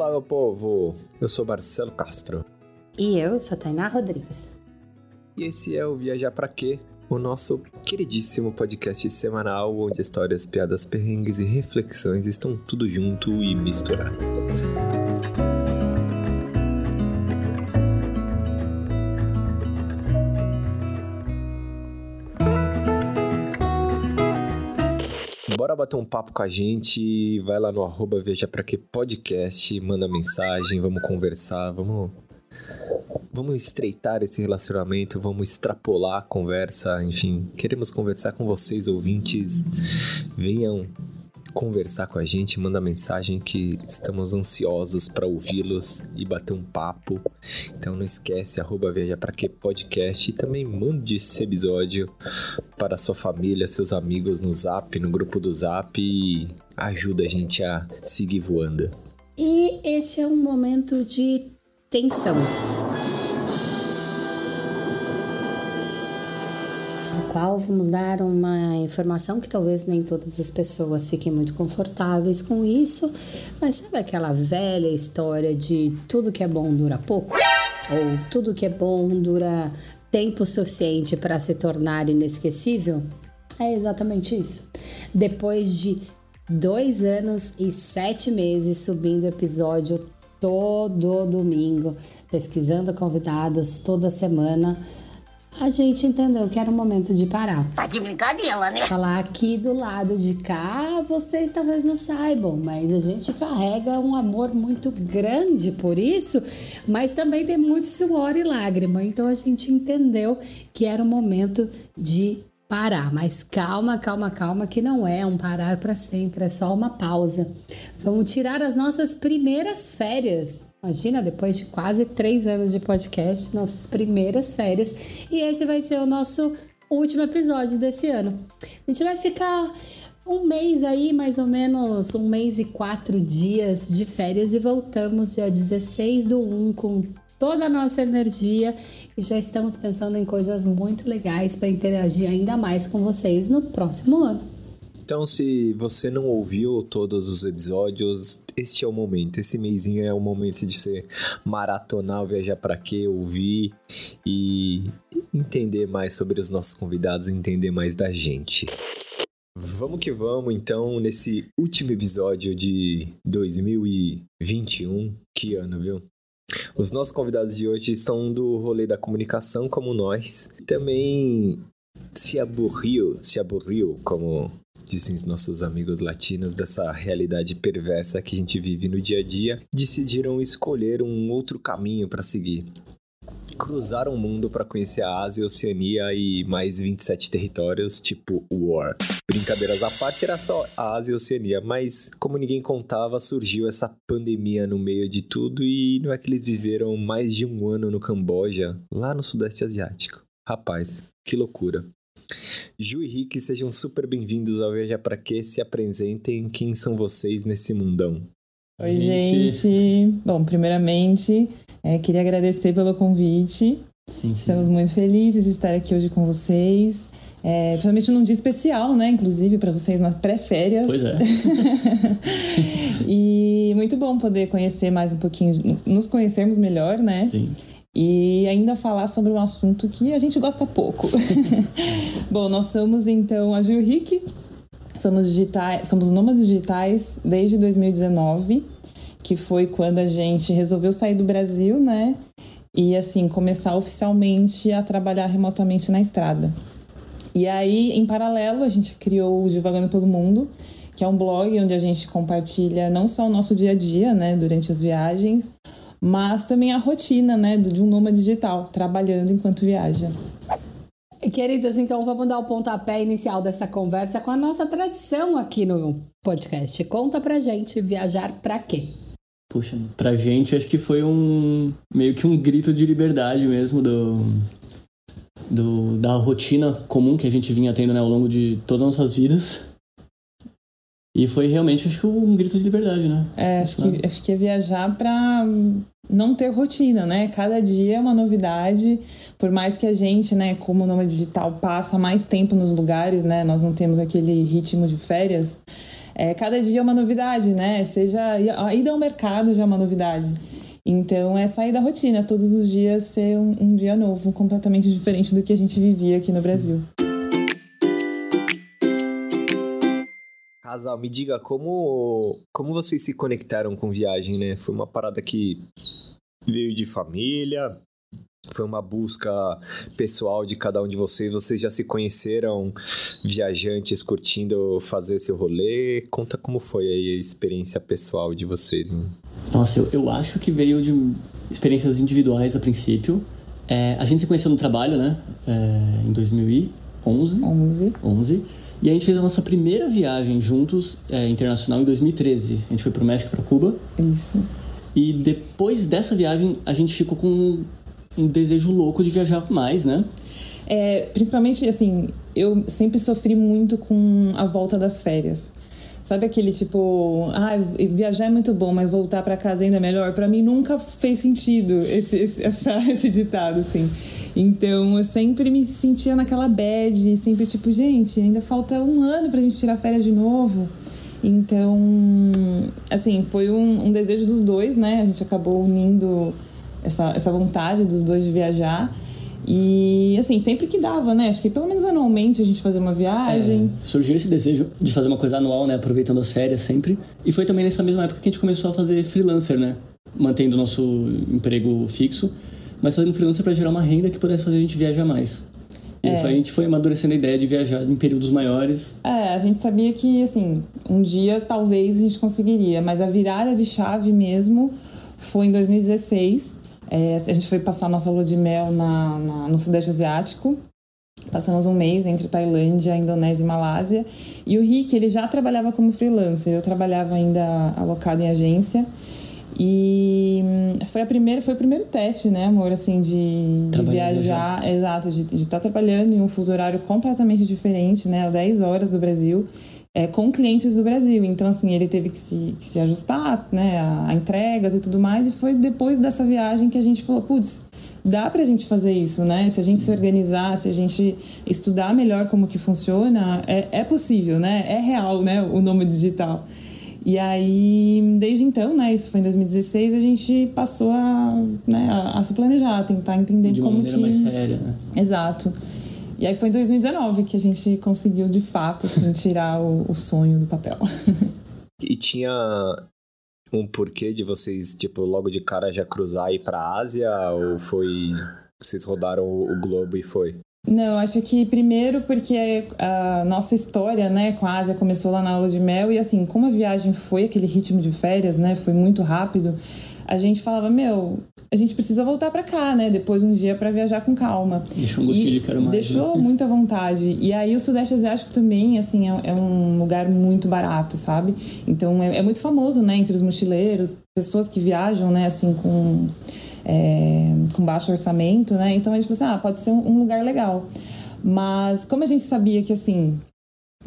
Olá, meu povo! Eu sou Marcelo Castro. E eu sou Tainá Rodrigues. E esse é o Viajar Pra Quê? O nosso queridíssimo podcast semanal onde histórias, piadas, perrengues e reflexões estão tudo junto e misturado. Bater um papo com a gente, vai lá no arroba Veja Pra Que Podcast, manda mensagem, vamos conversar, vamos vamos estreitar esse relacionamento, vamos extrapolar a conversa, enfim, queremos conversar com vocês, ouvintes. Venham conversar com a gente, manda mensagem que estamos ansiosos para ouvi-los e bater um papo. Então não esquece, arroba Viaja Pra Que Podcast e também mande esse episódio para sua família, seus amigos no Zap, no grupo do Zap e ajuda a gente a seguir voando. E este é um momento de tensão. Qual vamos dar uma informação que talvez nem todas as pessoas fiquem muito confortáveis com isso, mas sabe aquela velha história de tudo que é bom dura pouco? Ou tudo que é bom dura tempo suficiente para se tornar inesquecível? É exatamente isso. Depois de dois anos e sete meses subindo episódio todo domingo, pesquisando convidados toda semana a gente entendeu que era o momento de parar. Tá de brincadeira, né? Falar aqui do lado de cá, vocês talvez não saibam, mas a gente carrega um amor muito grande por isso, mas também tem muito suor e lágrima. Então a gente entendeu que era o momento de parar. Mas calma, calma, calma, que não é um parar para sempre, é só uma pausa. Vamos tirar as nossas primeiras férias. Imagina, depois de quase três anos de podcast, nossas primeiras férias. E esse vai ser o nosso último episódio desse ano. A gente vai ficar um mês aí, mais ou menos, um mês e quatro dias de férias e voltamos dia 16 do 1 com toda a nossa energia e já estamos pensando em coisas muito legais para interagir ainda mais com vocês no próximo ano. Então, se você não ouviu todos os episódios, este é o momento. Esse mêsinho é o momento de ser maratonar, viajar para quê, ouvir e entender mais sobre os nossos convidados, entender mais da gente. Vamos que vamos, então, nesse último episódio de 2021. Que ano, viu? Os nossos convidados de hoje são do rolê da comunicação, como nós. Também se aburriu, se aburriu, como dizem nossos amigos latinos, dessa realidade perversa que a gente vive no dia a dia, decidiram escolher um outro caminho para seguir. Cruzaram o mundo para conhecer a Ásia, Oceania e mais 27 territórios, tipo War. Brincadeiras à parte, era só a Ásia e Oceania, mas como ninguém contava, surgiu essa pandemia no meio de tudo e não é que eles viveram mais de um ano no Camboja, lá no Sudeste Asiático. Rapaz, que loucura. Ju e Rick, sejam super bem-vindos ao Viajar Pra Quê. Se apresentem quem são vocês nesse mundão. Oi, gente. gente. Bom, primeiramente, é, queria agradecer pelo convite. Sim, sim. Estamos muito felizes de estar aqui hoje com vocês. É, principalmente num dia especial, né? Inclusive para vocês nas pré-férias. Pois é. e muito bom poder conhecer mais um pouquinho, nos conhecermos melhor, né? Sim. E ainda falar sobre um assunto que a gente gosta pouco. bom, nós somos então a Gil Rick, somos somos nômades digitais desde 2019, que foi quando a gente resolveu sair do Brasil, né? E assim, começar oficialmente a trabalhar remotamente na estrada. E aí, em paralelo, a gente criou o Divagando pelo Mundo, que é um blog onde a gente compartilha não só o nosso dia a dia, né, durante as viagens, mas também a rotina, né, de um nômade digital, trabalhando enquanto viaja. Queridos, então vamos dar o pontapé inicial dessa conversa com a nossa tradição aqui no podcast. Conta pra gente viajar pra quê? Puxa, pra gente acho que foi um meio que um grito de liberdade mesmo do do, da rotina comum que a gente vinha tendo né, ao longo de todas as nossas vidas. E foi realmente, acho que, um grito de liberdade, né? É, acho que, acho que é viajar pra não ter rotina, né? Cada dia é uma novidade. Por mais que a gente, né, como nome digital, passa mais tempo nos lugares, né? Nós não temos aquele ritmo de férias. é, cada dia é uma novidade, né? Seja a ida ao mercado já é uma novidade. Então é sair da rotina, todos os dias ser um, um dia novo, completamente diferente do que a gente vivia aqui no Brasil. Casal, me diga como como vocês se conectaram com viagem, né? Foi uma parada que veio de família, foi uma busca pessoal de cada um de vocês. Vocês já se conheceram viajantes curtindo fazer seu rolê? Conta como foi aí a experiência pessoal de vocês. Hein? Nossa, eu, eu acho que veio de experiências individuais a princípio. É, a gente se conheceu no trabalho, né? É, em 2011. 11. 11. E a gente fez a nossa primeira viagem juntos, é, internacional, em 2013. A gente foi pro México, para Cuba. Isso. E depois dessa viagem, a gente ficou com um desejo louco de viajar mais, né? É, principalmente, assim, eu sempre sofri muito com a volta das férias. Sabe aquele tipo, ah, viajar é muito bom, mas voltar para casa ainda é melhor? Para mim nunca fez sentido esse, esse, essa, esse ditado, assim. Então eu sempre me sentia naquela bad, sempre tipo, gente, ainda falta um ano pra gente tirar férias de novo. Então, assim, foi um, um desejo dos dois, né? A gente acabou unindo essa, essa vontade dos dois de viajar. E assim, sempre que dava, né? Acho que pelo menos anualmente a gente fazia uma viagem. É, surgiu esse desejo de fazer uma coisa anual, né? Aproveitando as férias sempre. E foi também nessa mesma época que a gente começou a fazer freelancer, né? Mantendo o nosso emprego fixo mas fazendo freelancer para gerar uma renda que pudesse fazer a gente viajar mais. E é. a gente foi amadurecendo a ideia de viajar em períodos maiores. É, a gente sabia que, assim, um dia talvez a gente conseguiria, mas a virada de chave mesmo foi em 2016. É, a gente foi passar nossa lua de mel na, na, no Sudeste Asiático. Passamos um mês entre Tailândia, Indonésia e Malásia. E o Rick, ele já trabalhava como freelancer. Eu trabalhava ainda alocado em agência. E hum, foi a primeira, foi o primeiro teste, né, amor, assim, de, de viajar, já. exato, de estar tá trabalhando em um fuso horário completamente diferente, né, 10 horas do Brasil, é, com clientes do Brasil. Então, assim, ele teve que se, que se ajustar, né, a, a, entregas e tudo mais, e foi depois dessa viagem que a gente falou, putz, dá pra gente fazer isso, né? Se a gente se organizar, se a gente estudar melhor como que funciona, é, é possível, né? É real, né, o nome digital. E aí, desde então, né, isso foi em 2016, a gente passou a, né, a, a se planejar, a tentar entender de como maneira que... mais séria, né? Exato. E aí foi em 2019 que a gente conseguiu, de fato, assim, tirar o, o sonho do papel. e tinha um porquê de vocês, tipo, logo de cara já cruzar e ir pra Ásia? Ou foi... Vocês rodaram o globo e foi? Não, acho que primeiro porque a nossa história, né, com a Ásia começou lá na aula de mel e assim, como a viagem foi aquele ritmo de férias, né, foi muito rápido, a gente falava, meu, a gente precisa voltar para cá, né, depois um dia para viajar com calma. Deixou um gostinho de quero mais. Deixou né? muita vontade. E aí o Sudeste Asiático também, assim, é, é um lugar muito barato, sabe? Então é, é muito famoso, né, entre os mochileiros, pessoas que viajam, né, assim, com é, com baixo orçamento, né? Então a gente pensou, ah, pode ser um, lugar legal. Mas como a gente sabia que assim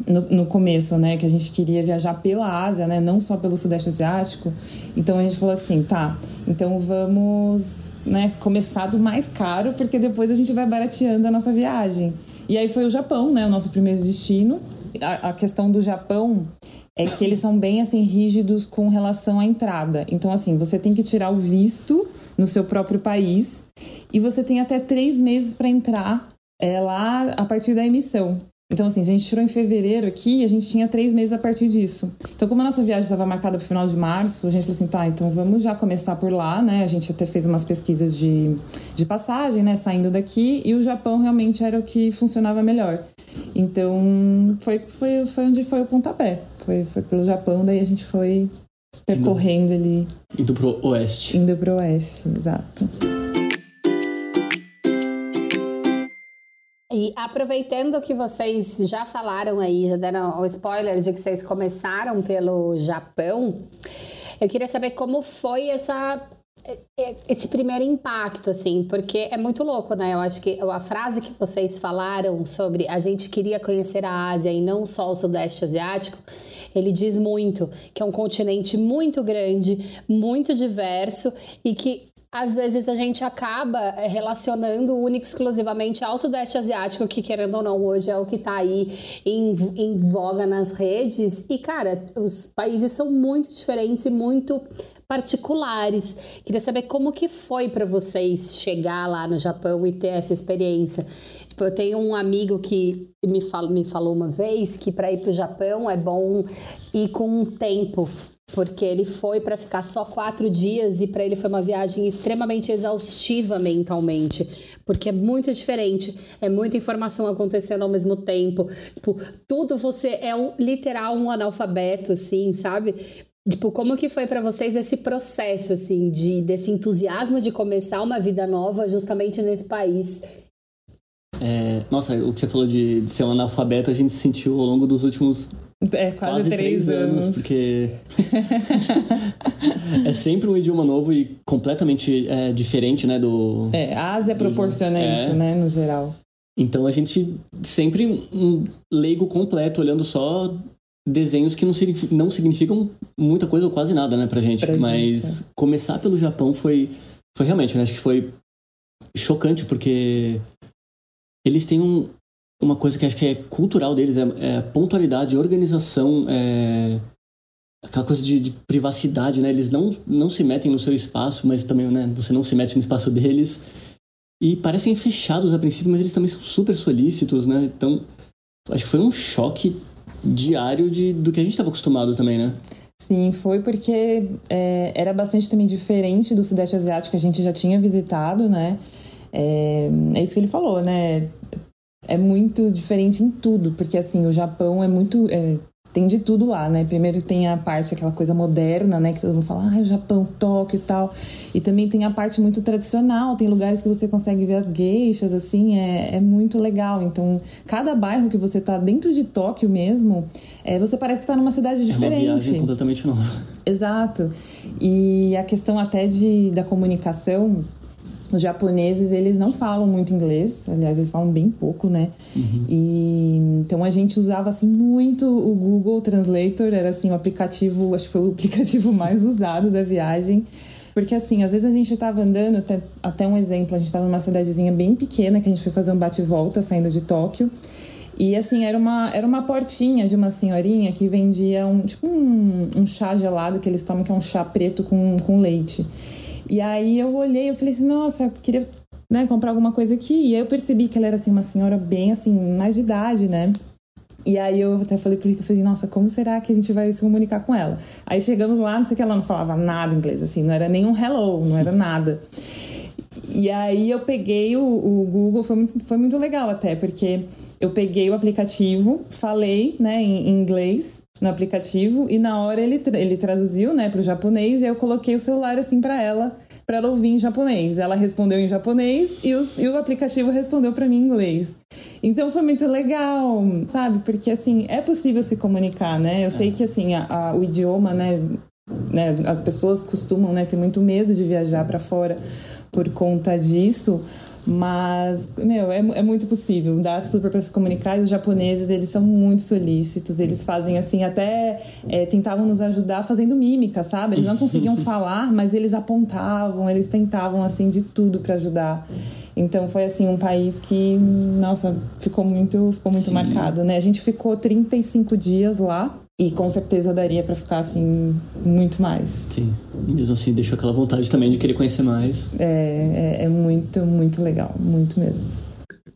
no, no, começo, né, que a gente queria viajar pela Ásia, né, não só pelo Sudeste Asiático. Então a gente falou assim, tá, então vamos, né, começar do mais caro, porque depois a gente vai barateando a nossa viagem. E aí foi o Japão, né, o nosso primeiro destino. A, a questão do Japão é que eles são bem assim rígidos com relação à entrada. Então assim, você tem que tirar o visto no seu próprio país e você tem até três meses para entrar é, lá a partir da emissão. Então, assim, a gente tirou em fevereiro aqui e a gente tinha três meses a partir disso. Então, como a nossa viagem estava marcada para o final de março, a gente falou assim, tá, então vamos já começar por lá, né? A gente até fez umas pesquisas de, de passagem, né, saindo daqui, e o Japão realmente era o que funcionava melhor. Então, foi, foi, foi onde foi o pontapé. Foi, foi pelo Japão, daí a gente foi percorrendo indo, ali. Indo pro oeste. Indo pro oeste, exato. E aproveitando que vocês já falaram aí, já deram o spoiler de que vocês começaram pelo Japão, eu queria saber como foi essa esse primeiro impacto, assim, porque é muito louco, né? Eu acho que a frase que vocês falaram sobre a gente queria conhecer a Ásia e não só o Sudeste Asiático, ele diz muito que é um continente muito grande, muito diverso e que às vezes a gente acaba é, relacionando única exclusivamente ao Sudeste Asiático, que querendo ou não, hoje é o que tá aí em, em voga nas redes. E, cara, os países são muito diferentes e muito particulares. Queria saber como que foi para vocês chegar lá no Japão e ter essa experiência. Tipo, eu tenho um amigo que me, fal me falou uma vez que para ir para o Japão é bom ir com um tempo porque ele foi para ficar só quatro dias e para ele foi uma viagem extremamente exaustiva mentalmente, porque é muito diferente, é muita informação acontecendo ao mesmo tempo, tipo, tudo você é um, literal um analfabeto, assim, sabe? Tipo, como que foi para vocês esse processo, assim, de, desse entusiasmo de começar uma vida nova justamente nesse país? É, nossa, o que você falou de, de, ser um analfabeto, a gente sentiu ao longo dos últimos é, quase, quase três, três anos. anos. porque é sempre um idioma novo e completamente é, diferente, né, do... É, a Ásia proporciona é. isso, né, no geral. Então a gente sempre um leigo completo, olhando só desenhos que não, não significam muita coisa ou quase nada, né, pra gente. Pra Mas gente, é. começar pelo Japão foi, foi realmente, né, acho que foi chocante, porque eles têm um, uma coisa que acho que é cultural deles, é, é pontualidade, organização, é, aquela coisa de, de, privacidade, né? Eles não, não se metem no seu espaço, mas também, né, você não se mete no espaço deles. E parecem fechados a princípio, mas eles também são super solícitos, né? Então, acho que foi um choque diário de, do que a gente estava acostumado também, né? Sim, foi porque é, era bastante também diferente do Sudeste Asiático que a gente já tinha visitado, né? É, é isso que ele falou, né? É muito diferente em tudo, porque assim, o Japão é muito. É, tem de tudo lá, né? Primeiro tem a parte, aquela coisa moderna, né? Que todo mundo fala, ah, o Japão, Tóquio e tal. E também tem a parte muito tradicional, tem lugares que você consegue ver as geixas, assim, é, é muito legal. Então, cada bairro que você tá dentro de Tóquio mesmo, é, você parece que está numa cidade diferente. É uma viagem completamente nova. Exato. E a questão até de, da comunicação, os japoneses, eles não falam muito inglês, aliás, eles falam bem pouco, né? Uhum. E então a gente usava assim muito o Google Translator, era assim o aplicativo, acho que foi o aplicativo mais usado da viagem. Porque assim, às vezes a gente estava andando, até, até um exemplo, a gente estava numa cidadezinha bem pequena que a gente foi fazer um bate-volta saindo de Tóquio. E assim, era uma, era uma portinha de uma senhorinha que vendia um tipo um, um chá gelado que eles tomam, que é um chá preto com, com leite. E aí eu olhei, eu falei assim, nossa, eu queria né, comprar alguma coisa aqui. E aí eu percebi que ela era assim, uma senhora bem assim, mais de idade, né? E aí eu até falei pro Rico, eu falei, nossa, como será que a gente vai se comunicar com ela? Aí chegamos lá, não sei o que, ela não falava nada inglês, assim, não era nem um hello, não era nada. E aí eu peguei o, o Google, foi muito, foi muito legal até, porque eu peguei o aplicativo, falei, né, em inglês no aplicativo e na hora ele, ele traduziu, né, para o japonês e eu coloquei o celular assim para ela, para ela ouvir em japonês. Ela respondeu em japonês e o, e o aplicativo respondeu para mim em inglês. Então foi muito legal, sabe? Porque assim, é possível se comunicar, né? Eu sei que assim, a, a, o idioma, né, né, as pessoas costumam, né, ter muito medo de viajar para fora por conta disso, mas, meu, é, é muito possível. Dá super para se comunicar. E os japoneses, eles são muito solícitos. Eles fazem assim, até é, tentavam nos ajudar fazendo mímica, sabe? Eles não conseguiam falar, mas eles apontavam, eles tentavam, assim, de tudo para ajudar. Então foi assim um país que, nossa, ficou muito, ficou muito marcado, né? A gente ficou 35 dias lá e com certeza daria para ficar assim muito mais. Sim. E mesmo assim deixou aquela vontade também de querer conhecer mais. É, é, é muito, muito legal, muito mesmo.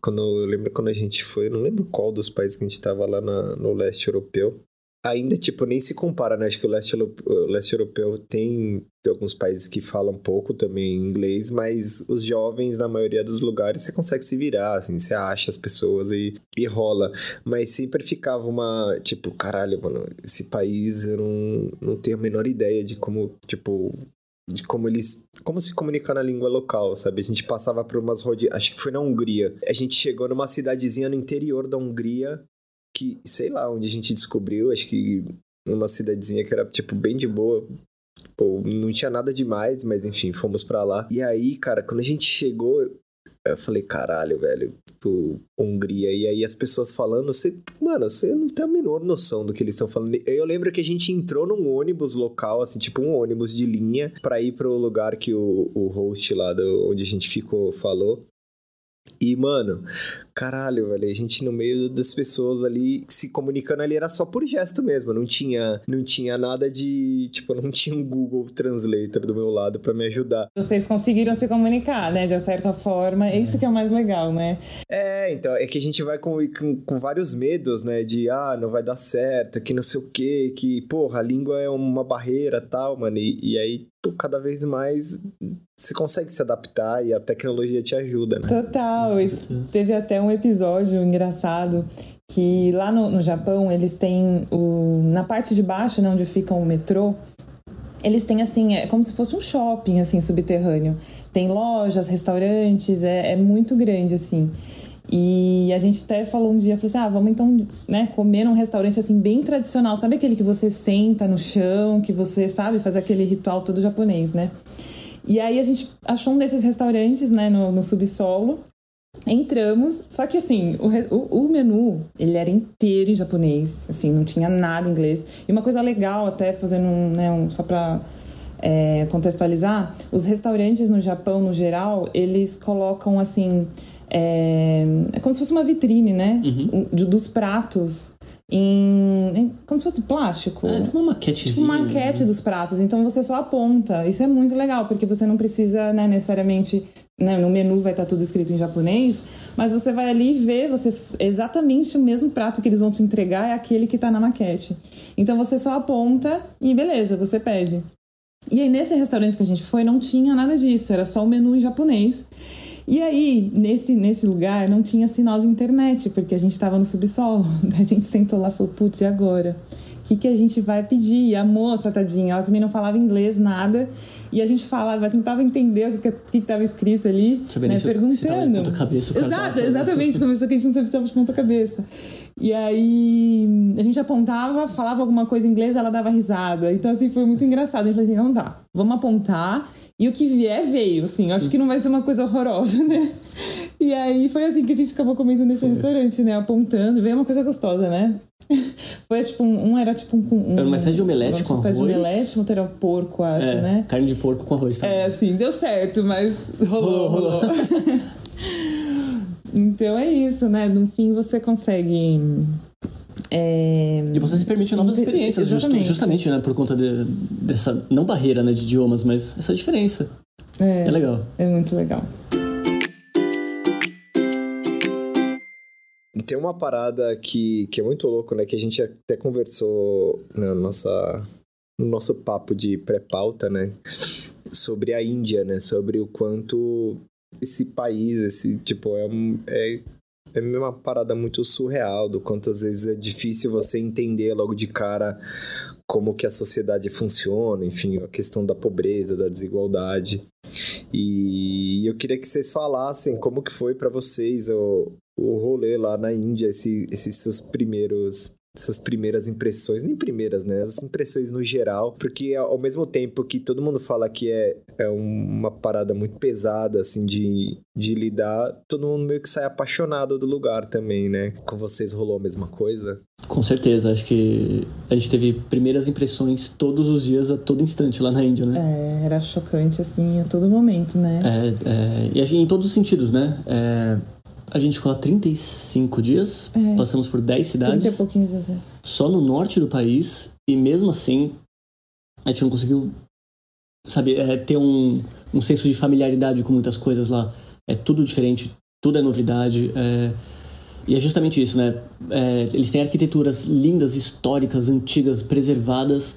Quando eu lembro quando a gente foi, não lembro qual dos países que a gente estava lá na, no leste europeu, ainda, tipo, nem se compara, né? Acho que o leste, o leste europeu tem, alguns países que falam pouco também inglês, mas os jovens, na maioria dos lugares, você consegue se virar, assim, você acha as pessoas e, e rola. Mas sempre ficava uma, tipo, caralho, mano, esse país eu não, não tenho a menor ideia de como, tipo, de como eles. Como se comunicar na língua local, sabe? A gente passava por umas rodeadas. Acho que foi na Hungria. A gente chegou numa cidadezinha no interior da Hungria que, sei lá, onde a gente descobriu, acho que numa cidadezinha que era, tipo, bem de boa. Pô, não tinha nada demais, mas enfim, fomos para lá. E aí, cara, quando a gente chegou, eu falei, caralho, velho, pro Hungria. E aí as pessoas falando, você, mano, você não tem a menor noção do que eles estão falando. Eu lembro que a gente entrou num ônibus local, assim, tipo um ônibus de linha, pra ir pro lugar que o, o host lá do, onde a gente ficou falou. E, mano, caralho, velho, a gente no meio das pessoas ali se comunicando ali era só por gesto mesmo, não tinha, não tinha nada de, tipo, não tinha um Google Translator do meu lado para me ajudar. Vocês conseguiram se comunicar, né, de certa forma, é isso que é o mais legal, né? É, então, é que a gente vai com, com, com vários medos, né, de, ah, não vai dar certo, que não sei o quê, que, porra, a língua é uma barreira tal, mano, e, e aí, cada vez mais você consegue se adaptar e a tecnologia te ajuda, né? Total. Teve até um episódio engraçado que lá no, no Japão eles têm o na parte de baixo, né, onde fica o metrô, eles têm assim, é como se fosse um shopping assim subterrâneo. Tem lojas, restaurantes, é, é muito grande assim. E a gente até falou um dia, falou assim, ah, vamos então, né, comer num restaurante assim bem tradicional, sabe aquele que você senta no chão, que você sabe fazer aquele ritual todo japonês, né? E aí a gente achou um desses restaurantes, né, no, no subsolo. Entramos, só que assim, o, o, o, menu, ele era inteiro em japonês, assim, não tinha nada em inglês. E uma coisa legal, até fazendo um, né, um, só pra é, contextualizar, os restaurantes no Japão, no geral, eles colocam, assim, é, é como se fosse uma vitrine, né, Uhum. de, dos pratos em, em, como se fosse plástico. É tipo uma maquetezinha. Tipo uma maquete dos pratos. Então você só aponta. Isso é muito legal, porque você não precisa né, necessariamente. Né, no menu vai estar tudo escrito em japonês, mas você vai ali ver você exatamente o mesmo prato que eles vão te entregar é aquele que está na maquete. Então você só aponta e beleza, você pede. E aí nesse restaurante que a gente foi não tinha nada disso, era só o menu em japonês. E aí, nesse, nesse lugar, não tinha sinal de internet, porque a gente estava no subsolo. A gente sentou lá e falou, putz, e agora? O que, que a gente vai pedir? E a moça, tadinha, ela também não falava inglês, nada. E a gente falava, tentava entender o que estava escrito ali, Sabendo né, perguntando. Se cabeça, Exato, exatamente. Começou que a gente não sabia se estava de ponta cabeça. E aí a gente apontava, falava alguma coisa em inglês, ela dava risada. Então, assim, foi muito engraçado. A gente falou assim, não tá, vamos apontar e o que vier, veio, assim. Acho que não vai ser uma coisa horrorosa, né? E aí foi assim que a gente acabou comendo nesse foi. restaurante, né? Apontando. Veio uma coisa gostosa, né? Foi tipo um, um era tipo um, um era uma espécie de omelete com arroz. Uma espécie de omelete, outro era porco, acho, é, né? Carne de porco com arroz também. É, assim, deu certo, mas rolou, rolou. rolou. então é isso, né? No fim você consegue é... E você se permite novas experiências, justamente, justamente né, por conta de, dessa, não barreira né, de idiomas, mas essa diferença. É, é legal. É muito legal. Tem uma parada que, que é muito louco, né? Que a gente até conversou na nossa, no nosso papo de pré-pauta, né? Sobre a Índia, né? Sobre o quanto esse país, esse, tipo, é, um, é é uma parada muito surreal do quanto às vezes é difícil você entender logo de cara como que a sociedade funciona, enfim, a questão da pobreza, da desigualdade. E eu queria que vocês falassem como que foi para vocês o, o rolê lá na Índia, esse, esses seus primeiros essas primeiras impressões, nem primeiras, né? As impressões no geral, porque ao mesmo tempo que todo mundo fala que é, é uma parada muito pesada, assim, de, de lidar, todo mundo meio que sai apaixonado do lugar também, né? Com vocês rolou a mesma coisa? Com certeza, acho que a gente teve primeiras impressões todos os dias, a todo instante lá na Índia, né? É, era chocante, assim, a todo momento, né? É, é e em todos os sentidos, né? É a gente ficou lá 35 dias, é. passamos por 10 cidades. 30 e pouquinhos dias. É. Só no norte do país, e mesmo assim, a gente não conseguiu, sabe, é, ter um, um senso de familiaridade com muitas coisas lá. É tudo diferente, tudo é novidade. É, e é justamente isso, né? É, eles têm arquiteturas lindas, históricas, antigas, preservadas,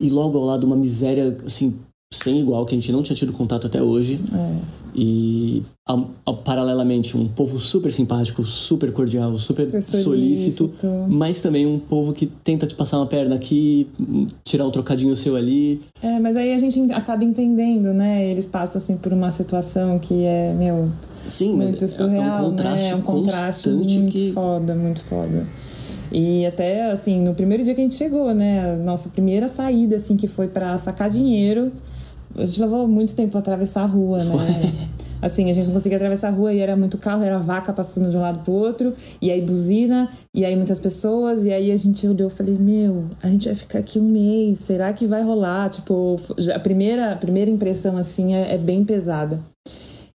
e logo ao lado uma miséria, assim, sem igual, que a gente não tinha tido contato até hoje. É. E a, a, paralelamente um povo super simpático, super cordial, super, super solícito, solícito, mas também um povo que tenta te passar uma perna aqui, tirar um trocadinho seu ali. É, mas aí a gente acaba entendendo, né? Eles passam assim por uma situação que é, meu, Sim, muito surreal, é um contraste, né? É um contraste muito que... foda, muito foda. E até assim, no primeiro dia que a gente chegou, né, nossa primeira saída assim que foi para sacar dinheiro, a gente levou muito tempo pra atravessar a rua, né? Assim, a gente não conseguia atravessar a rua e era muito carro, era vaca passando de um lado pro outro, e aí buzina, e aí muitas pessoas, e aí a gente olhou e falei, meu, a gente vai ficar aqui um mês, será que vai rolar? Tipo, a primeira, a primeira impressão, assim, é, é bem pesada.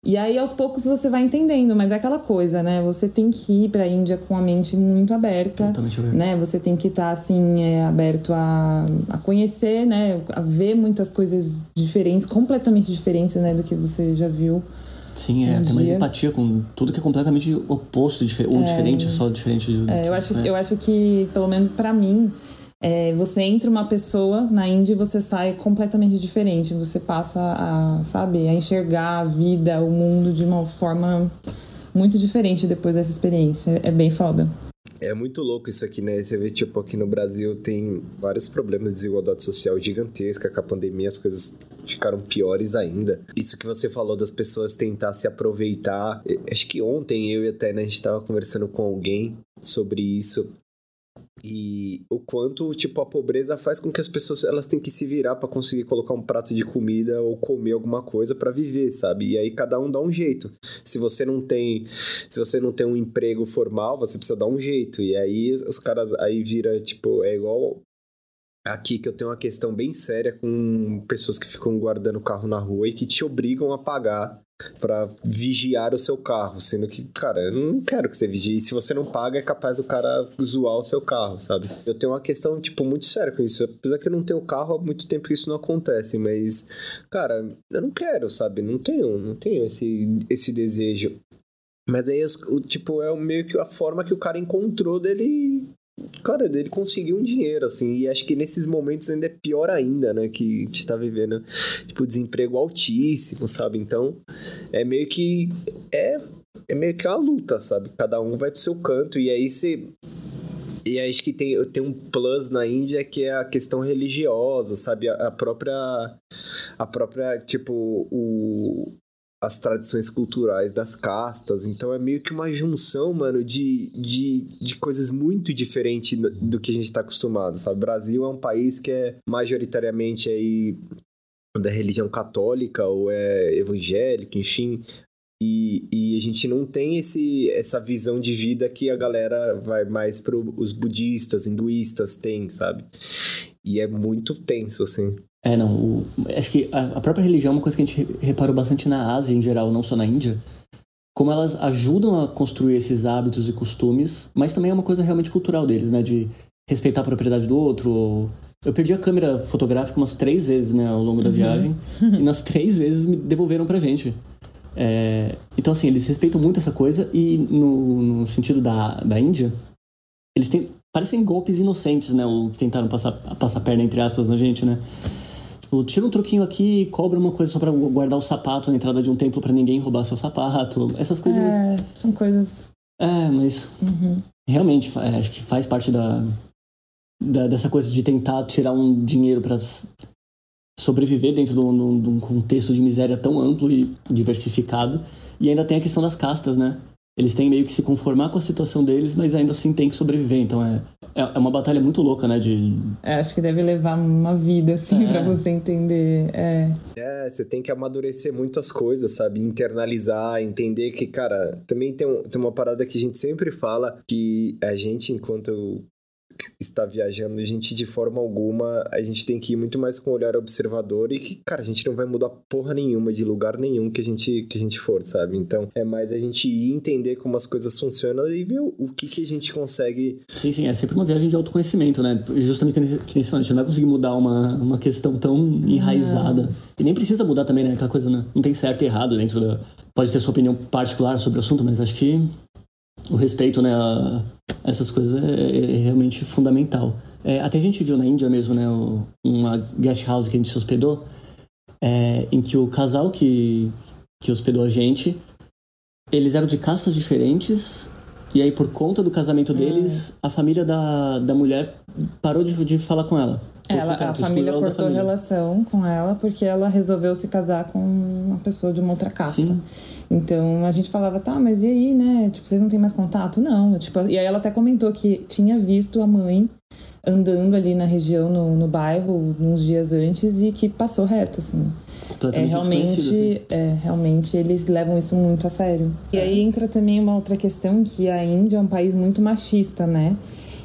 E aí, aos poucos, você vai entendendo, mas é aquela coisa, né? Você tem que ir para a Índia com a mente muito aberta, Totalmente aberta. né? Você tem que estar, tá, assim, é, aberto a, a conhecer, né? A ver muitas coisas diferentes, completamente diferentes, né? Do que você já viu. Sim, é, um tem mais empatia com tudo que é completamente oposto, ou é, diferente, só diferente. De, é, eu, acho, eu acho que, pelo menos para mim, é, você entra uma pessoa na Índia e você sai completamente diferente. Você passa a, sabe, a enxergar a vida, o mundo de uma forma muito diferente depois dessa experiência. É bem foda. É muito louco isso aqui, né? Você vê, tipo, aqui no Brasil tem vários problemas de desigualdade social gigantesca. Com a pandemia as coisas ficaram piores ainda. Isso que você falou das pessoas tentar se aproveitar. Acho que ontem eu e até, né, a gente tava conversando com alguém sobre isso. E o quanto, tipo, a pobreza faz com que as pessoas elas têm que se virar para conseguir colocar um prato de comida ou comer alguma coisa para viver, sabe? E aí cada um dá um jeito. Se você não tem, se você não tem um emprego formal, você precisa dar um jeito. E aí os caras aí vira, tipo, é igual aqui que eu tenho uma questão bem séria com pessoas que ficam guardando carro na rua e que te obrigam a pagar para vigiar o seu carro, sendo que, cara, eu não quero que você vigie. Se você não paga, é capaz do cara zoar o seu carro, sabe? Eu tenho uma questão, tipo, muito séria com isso. Apesar que eu não tenho carro há muito tempo que isso não acontece, mas, cara, eu não quero, sabe? Não tenho, não tenho esse, esse desejo. Mas aí, o, tipo, é meio que a forma que o cara encontrou dele cara, dele conseguir um dinheiro, assim, e acho que nesses momentos ainda é pior ainda, né, que a gente tá vivendo, tipo, desemprego altíssimo, sabe, então, é meio que, é, é meio que uma luta, sabe, cada um vai pro seu canto, e aí você... E acho que tem, tem um plus na Índia que é a questão religiosa, sabe? A, a própria. A própria, tipo, o, as tradições culturais das castas. Então é meio que uma junção, mano, de, de, de coisas muito diferentes do que a gente tá acostumado, sabe? O Brasil é um país que é majoritariamente aí da religião católica ou é evangélico, enfim. E, e a gente não tem esse, essa visão de vida que a galera vai mais para os budistas, hinduístas tem, sabe? E é muito tenso, assim. É, não. O, acho que a, a, própria religião é uma coisa que a gente reparou bastante na Ásia em geral, não só na Índia. Como elas ajudam a construir esses hábitos e costumes, mas também é uma coisa realmente cultural deles, né? De respeitar a propriedade do outro. Eu perdi a câmera fotográfica umas três vezes, né, ao longo da uhum. viagem. e nas três vezes me devolveram pra gente. É, então, assim, eles respeitam muito essa coisa e no, no sentido da, da Índia, eles têm, parecem golpes inocentes, né? O que tentaram passar, passar perna, entre aspas, na gente, né? Tipo, tira um truquinho aqui, cobra uma coisa só pra guardar o sapato na entrada de um templo para ninguém roubar seu sapato. Essas coisas. É, são coisas. É, mas. Uhum. Realmente, é, acho que faz parte da, da, dessa coisa de tentar tirar um dinheiro para sobreviver dentro de um, de um contexto de miséria tão amplo e diversificado. E ainda tem a questão das castas, né? Eles têm meio que se conformar com a situação deles, mas ainda assim tem que sobreviver. Então é, é, é uma batalha muito louca, né? De... É, acho que deve levar uma vida, assim, é. pra você entender. É. é, você tem que amadurecer muitas coisas, sabe? Internalizar, entender que, cara, também tem, um, tem uma parada que a gente sempre fala que a gente, enquanto está viajando, a gente de forma alguma, a gente tem que ir muito mais com o olhar observador e que, cara, a gente não vai mudar porra nenhuma de lugar nenhum que a gente, que a gente for, sabe? Então, é mais a gente ir entender como as coisas funcionam e ver o, o que, que a gente consegue. Sim, sim, é sempre uma viagem de autoconhecimento, né? Justamente que nesse a gente não vai conseguir mudar uma, uma questão tão enraizada. E nem precisa mudar também, né? Aquela coisa, né? Não tem certo e errado dentro da. Pode ter sua opinião particular sobre o assunto, mas acho que o respeito né, a essas coisas é, é realmente fundamental. É, até a gente viu na Índia mesmo, né, uma guest house que a gente se hospedou, é, em que o casal que, que hospedou a gente, eles eram de castas diferentes, e aí por conta do casamento deles, a família da, da mulher parou de, de falar com ela. Ela, a família cortou família. relação com ela porque ela resolveu se casar com uma pessoa de uma outra casta. Sim. Então a gente falava, tá, mas e aí, né? Tipo, vocês não têm mais contato? Não. Tipo, e aí ela até comentou que tinha visto a mãe andando ali na região, no, no bairro, uns dias antes, e que passou reto, assim. É realmente, assim. é, realmente eles levam isso muito a sério. E aí entra também uma outra questão que a Índia é um país muito machista, né?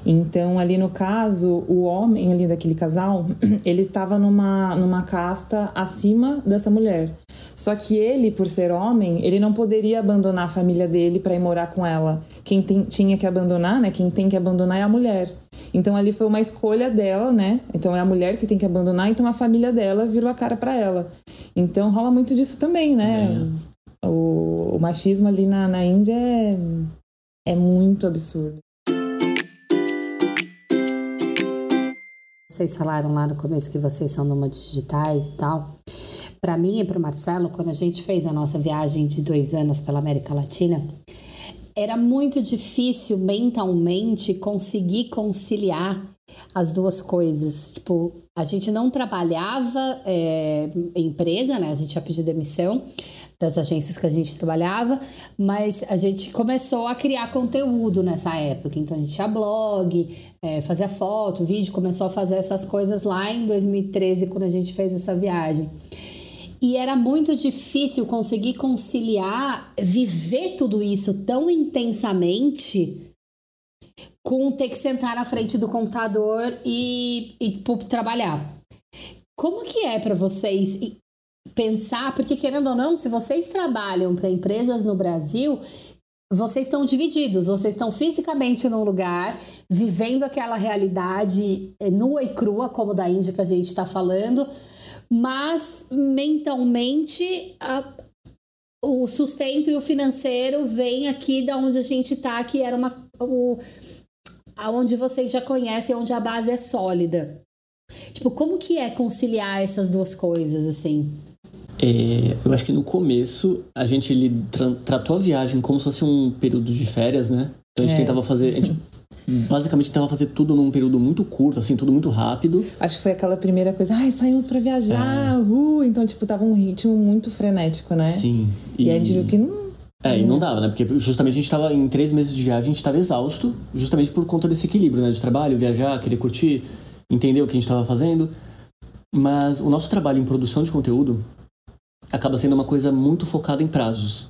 Então, ali no caso, o homem ali daquele casal, ele estava numa, numa casta acima dessa mulher. Só que ele, por ser homem, ele não poderia abandonar a família dele para ir morar com ela. Quem tem, tinha que abandonar, né? Quem tem que abandonar é a mulher. Então ali foi uma escolha dela, né? Então é a mulher que tem que abandonar, então a família dela virou a cara para ela. Então rola muito disso também, né? É. O, o, machismo ali na, na Índia é, é muito absurdo. Vocês falaram lá no começo que vocês são nômades digitais e tal. Para mim e para o Marcelo, quando a gente fez a nossa viagem de dois anos pela América Latina, era muito difícil mentalmente conseguir conciliar as duas coisas. Tipo, a gente não trabalhava é, em empresa, né? A gente já pediu demissão das agências que a gente trabalhava, mas a gente começou a criar conteúdo nessa época. Então a gente tinha blog, é, fazia foto, vídeo, começou a fazer essas coisas lá em 2013, quando a gente fez essa viagem. E era muito difícil conseguir conciliar, viver tudo isso tão intensamente com ter que sentar na frente do computador e, e trabalhar. Como que é para vocês pensar, porque querendo ou não, se vocês trabalham para empresas no Brasil, vocês estão divididos, vocês estão fisicamente num lugar, vivendo aquela realidade eh, nua e crua, como da Índia que a gente está falando, mas mentalmente a, o sustento e o financeiro vem aqui da onde a gente está, que era uma o, aonde vocês já conhecem, onde a base é sólida. Tipo, como que é conciliar essas duas coisas assim? É, eu acho que no começo a gente ele tra tratou a viagem como se fosse um período de férias, né? Então a gente é. tentava fazer. A gente basicamente tentava fazer tudo num período muito curto, assim, tudo muito rápido. Acho que foi aquela primeira coisa, ai, saímos para viajar, é. uh! Então, tipo, tava um ritmo muito frenético, né? Sim. E, e a gente viu que não. É, e não dava, né? Porque justamente a gente tava em três meses de viagem, a gente tava exausto, justamente por conta desse equilíbrio, né? De trabalho, viajar, querer curtir, entender o que a gente tava fazendo. Mas o nosso trabalho em produção de conteúdo acaba sendo uma coisa muito focada em prazos.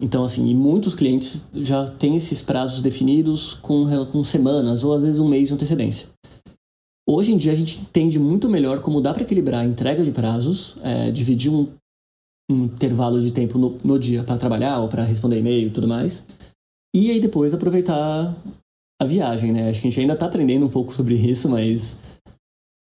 Então, assim, muitos clientes já têm esses prazos definidos com, com semanas ou às vezes um mês de antecedência. Hoje em dia a gente entende muito melhor como dá para equilibrar a entrega de prazos, é, dividir um, um, intervalo de tempo no, no dia para trabalhar ou para responder e-mail e tudo mais, e aí depois aproveitar a viagem, né? Acho que a gente ainda está aprendendo um pouco sobre isso, mas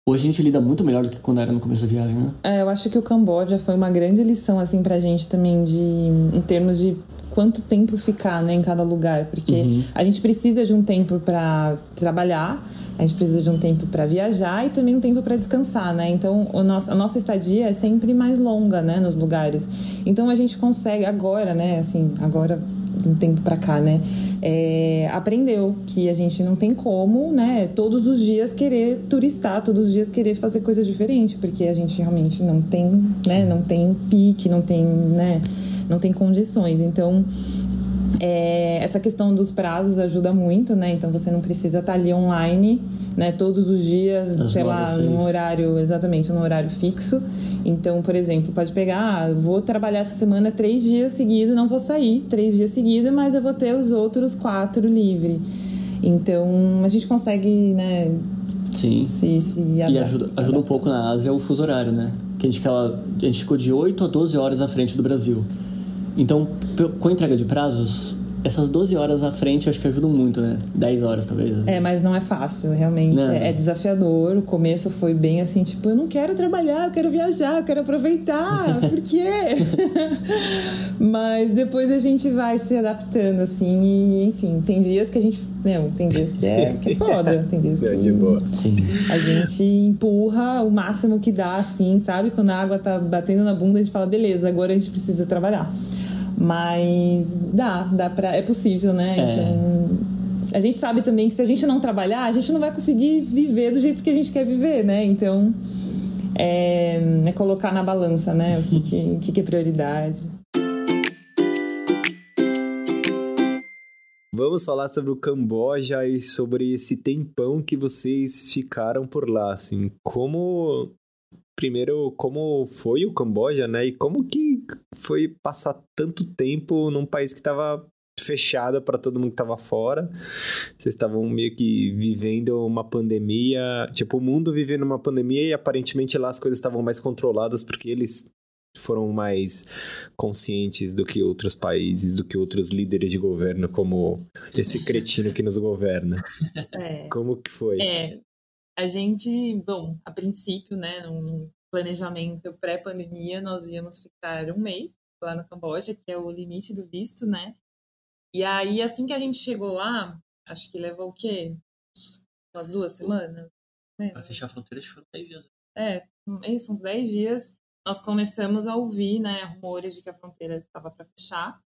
Hoje a gente lida muito melhor do que quando era no começo da viagem, né? É, eu acho que o Camboja foi uma grande lição, assim, pra gente também, de, em termos de quanto tempo ficar, né, em cada lugar. Porque uhum. a gente precisa de um tempo para trabalhar, a gente precisa de um tempo para viajar e também um tempo para descansar, né? Então, o nosso, a nossa estadia é sempre mais longa, né, nos lugares. Então, a gente consegue agora, né, assim, agora um tempo para cá, né? É, aprendeu que a gente não tem como, né, todos os dias querer turistar, todos os dias querer fazer coisas diferentes, porque a gente realmente não tem, né, não tem pique, não tem, né, não tem condições. Então, é, essa questão dos prazos ajuda muito, né? Então você não precisa estar ali online, né? Todos os dias, As sei lá, no horário, exatamente, no horário fixo. Então, por exemplo, pode pegar, ah, vou trabalhar essa semana três dias seguidos, não vou sair três dias seguidos, mas eu vou ter os outros quatro livre. Então, a gente consegue, né? Sim. Se, se e ajuda, ajuda um pouco na Ásia o fuso horário, né? Que a gente, ficava, a gente ficou de 8 a 12 horas à frente do Brasil. Então, com a entrega de prazos, essas 12 horas à frente acho que ajudam muito, né? 10 horas talvez. Assim. É, mas não é fácil, realmente. É, é desafiador. O começo foi bem assim, tipo, eu não quero trabalhar, eu quero viajar, eu quero aproveitar. Por quê? mas depois a gente vai se adaptando, assim, e enfim, tem dias que a gente. Meu, tem dias que é, que é foda. Tem dias é, que. de boa. Sim. A gente empurra o máximo que dá, assim, sabe? Quando a água tá batendo na bunda, a gente fala, beleza, agora a gente precisa trabalhar. Mas dá, dá pra. É possível, né? É. Então. A gente sabe também que se a gente não trabalhar, a gente não vai conseguir viver do jeito que a gente quer viver, né? Então. É, é colocar na balança, né? O que, que, o que, que é prioridade. Vamos falar sobre o Camboja e sobre esse tempão que vocês ficaram por lá, assim, como primeiro como foi o Camboja, né? E como que foi passar tanto tempo num país que estava fechado para todo mundo que estava fora. Vocês estavam meio que vivendo uma pandemia, tipo, o mundo vivendo uma pandemia e aparentemente lá as coisas estavam mais controladas porque eles foram mais conscientes do que outros países, do que outros líderes de governo, como esse cretino que nos governa. É, como que foi? É, a gente, bom, a princípio, né, num planejamento pré-pandemia, nós íamos ficar um mês lá no Camboja, que é o limite do visto, né? E aí, assim que a gente chegou lá, acho que levou o quê? Umas duas semanas? Para fechar a fronteira, acho que foram 10 dias. É, isso, uns 10 dias. Nós começamos a ouvir, né, rumores de que a fronteira estava para fechar.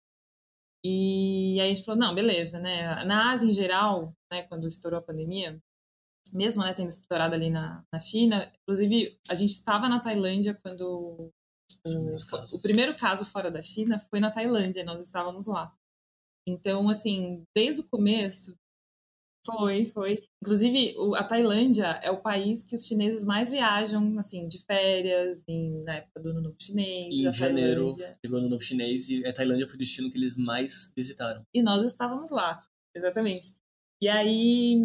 E aí a gente falou, não, beleza, né? Na Ásia, em geral, né, quando estourou a pandemia, mesmo né, tendo estourado ali na, na China, inclusive a gente estava na Tailândia quando o, o, primeiro caso fora da China foi na Tailândia, nós estávamos lá. Então, assim, desde o começo, foi, foi. Inclusive, a Tailândia é o país que os chineses mais viajam, assim, de férias, em, na época do Ano Novo Chinês. Em janeiro, o Ano Novo Chinês e a Tailândia foi o destino que eles mais visitaram. E nós estávamos lá, exatamente. E aí,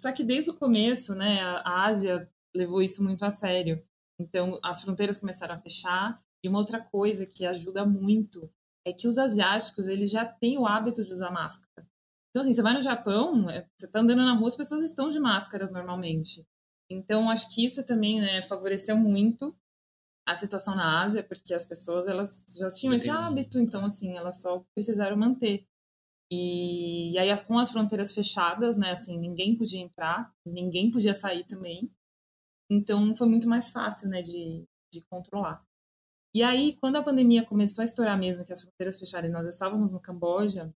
só que desde o começo, né, a Ásia levou isso muito a sério. Então, as fronteiras começaram a fechar. E uma outra coisa que ajuda muito é que os asiáticos eles já têm o hábito de usar máscara. Então, assim, você vai no Japão, é, você está andando na rua, as pessoas estão de máscaras normalmente. Então, acho que isso também né, favoreceu muito a situação na Ásia, porque as pessoas elas já tinham esse hábito, então, assim, elas só precisaram manter. E, e aí, com as fronteiras fechadas, né, assim, ninguém podia entrar, ninguém podia sair também. Então, foi muito mais fácil, né, de, de controlar. E aí, quando a pandemia começou a estourar mesmo, que as fronteiras fecharam e nós estávamos no Camboja,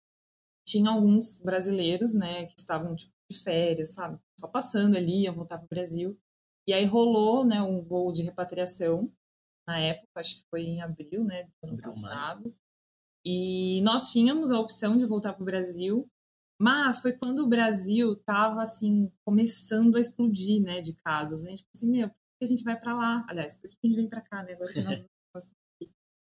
tinha alguns brasileiros, né, que estavam tipo, de férias, sabe? Só passando ali, iam voltar para o Brasil. E aí rolou, né, um voo de repatriação na época, acho que foi em abril, né, do ano passado. E nós tínhamos a opção de voltar para o Brasil, mas foi quando o Brasil estava assim começando a explodir, né, de casos. A gente falou assim, meu, por que a gente vai para lá? Aliás, por que a gente vem para cá, né? Agora que nós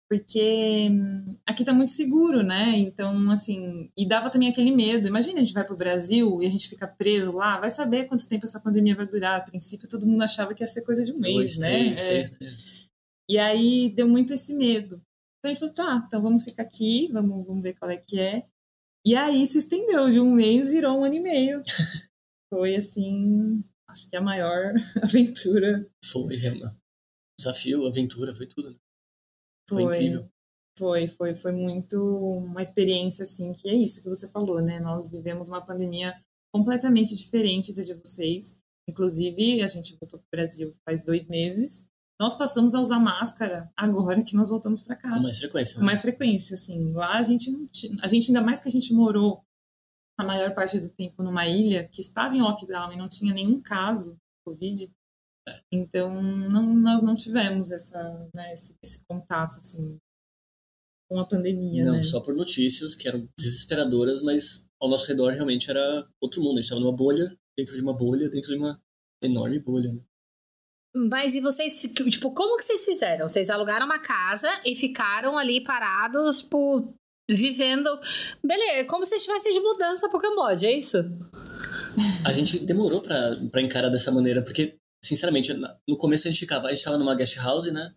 porque hum, aqui tá muito seguro, né? Então, assim, e dava também aquele medo. Imagina a gente vai pro Brasil e a gente fica preso lá, vai saber quanto tempo essa pandemia vai durar. A princípio, todo mundo achava que ia ser coisa de um mês, Dois, né? Três, é. seis meses. E aí deu muito esse medo. Então a gente falou, tá, então vamos ficar aqui, vamos, vamos ver qual é que é. E aí se estendeu, de um mês virou um ano e meio. Foi assim, acho que a maior aventura. Foi, é desafio, aventura, foi tudo. Né? Foi, foi incrível. Foi, foi, foi muito uma experiência, assim, que é isso que você falou, né? Nós vivemos uma pandemia completamente diferente da de vocês. Inclusive, a gente voltou para o Brasil faz dois meses. Nós passamos a usar máscara agora que nós voltamos para cá. Com mais frequência. Com né? mais frequência, assim. Lá a gente não tinha, a gente ainda mais que a gente morou a maior parte do tempo numa ilha que estava em lockdown e não tinha nenhum caso de Covid. Então, não, nós não tivemos essa, né, esse, esse, contato, assim, com a pandemia, Não, né? só por notícias que eram desesperadoras, mas ao nosso redor realmente era outro mundo. A gente estava numa bolha, dentro de uma bolha, dentro de uma enorme bolha, né? Mas e vocês, tipo, como que vocês fizeram? Vocês alugaram uma casa e ficaram ali parados, tipo, vivendo... Beleza, como se estivessem de mudança pro Camboja, é isso? A gente demorou para encarar dessa maneira, porque sinceramente, no começo a gente ficava, a gente tava numa guest house, né?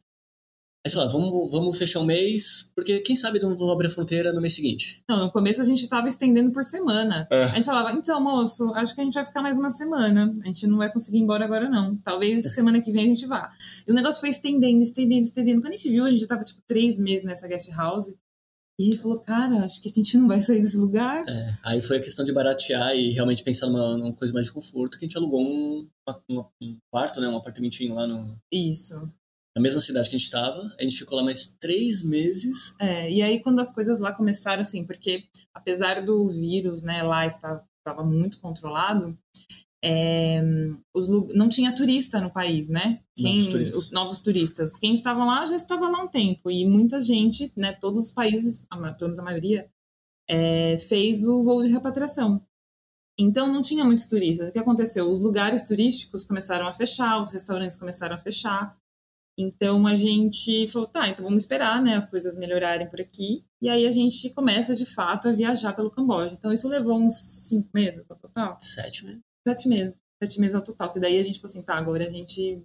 Aí, sei lá, vamos, vamos fechar um mês, porque quem sabe não vamos abrir a fronteira no mês seguinte. Não, no começo a gente tava estendendo por semana. É. A gente falava, então, moço, acho que a gente vai ficar mais uma semana. A gente não vai conseguir ir embora agora, não. Talvez semana que vem a gente vá. E o negócio foi estendendo, estendendo, estendendo. Quando a gente viu, a gente tava, tipo, três meses nessa guest house. E ele falou, cara, acho que a gente não vai sair desse lugar. É, aí foi a questão de baratear e realmente pensar numa, numa coisa mais de conforto, que a gente alugou um, uma, um quarto, né, um apartamentinho lá no... Isso. Na mesma cidade que a gente estava, a gente ficou lá mais três meses. É, e aí quando as coisas lá começaram assim, porque apesar do vírus, né, lá estava, estava muito controlado, é, os, não tinha turista no país, né? Quem, novos turistas. Os novos turistas. Quem estava lá já estava lá um tempo. E muita gente, né? Todos os países, pelo menos a maioria, é, fez o voo de repatriação. Então não tinha muitos turistas. O que aconteceu? Os lugares turísticos começaram a fechar, os restaurantes começaram a fechar. Então a gente falou, tá, então vamos esperar, né, as coisas melhorarem por aqui. E aí a gente começa de fato a viajar pelo Camboja. Então isso levou uns cinco meses no total. Sete, né? Sete meses. Sete meses ao total. Que daí a gente falou assim, tá, agora a gente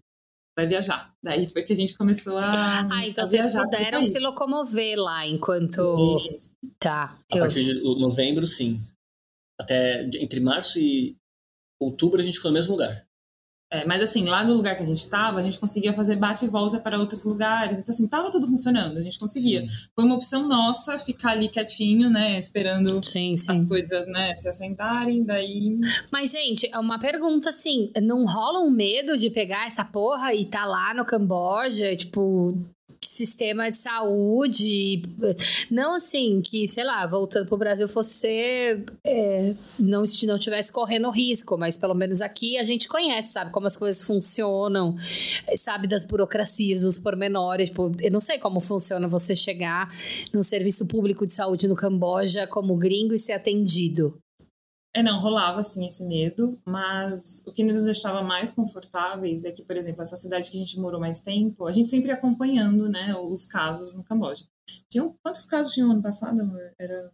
vai viajar. Daí foi que a gente começou a. Ah, então a vocês viajar puderam se locomover lá enquanto. Isso. Tá. A eu- partir de novembro, sim. Até entre março e outubro a gente ficou no mesmo lugar. É, mas assim, lá no lugar que a gente estava, a gente conseguia fazer bate e volta para outros lugares. Então, assim, tava tudo funcionando, a gente conseguia. Sim. Foi uma opção nossa ficar ali quietinho, né? Esperando Sim, as sim. coisas, né, se assentarem, daí. Mas, gente, é uma pergunta assim: não rola um medo de pegar essa porra e tá lá no Camboja, tipo. Sistema de saúde, não assim, que, sei lá, voltando pro Brasil fosse é, não, não tivesse correndo risco, mas pelo menos aqui a gente conhece, sabe, como as coisas funcionam, sabe, das burocracias, dos pormenores. Tipo, eu não sei como funciona você chegar num serviço público de saúde no Camboja como gringo e ser atendido. É, não, rolava assim esse medo, mas o que nos deixava mais confortáveis é que, por exemplo, essa cidade que a gente morou mais tempo, a gente sempre acompanhando, né, os casos no Camboja. Tinham, quantos casos tinham ano passado, amor? Era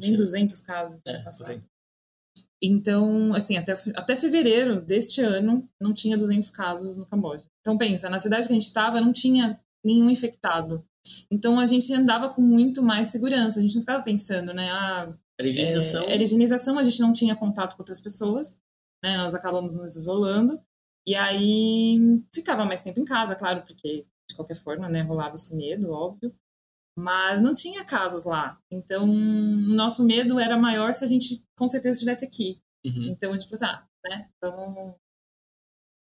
nem Sim. 200 casos É, ano passado. Então, assim, até, até fevereiro deste ano, não tinha 200 casos no Camboja. Então, pensa, na cidade que a gente estava, não tinha nenhum infectado. Então, a gente andava com muito mais segurança. A gente não ficava pensando, né? Ah, Era higienização. é, higienização, a gente não tinha contato com outras pessoas, né? Nós acabamos nos isolando. E aí, ficava mais tempo em casa, claro, porque, de qualquer forma, né? Rolava esse medo, óbvio. Mas não tinha casos lá. Então, o nosso medo era maior se a gente, com certeza, estivesse aqui. Uhum. Então a gente falou assim, ah, né? Então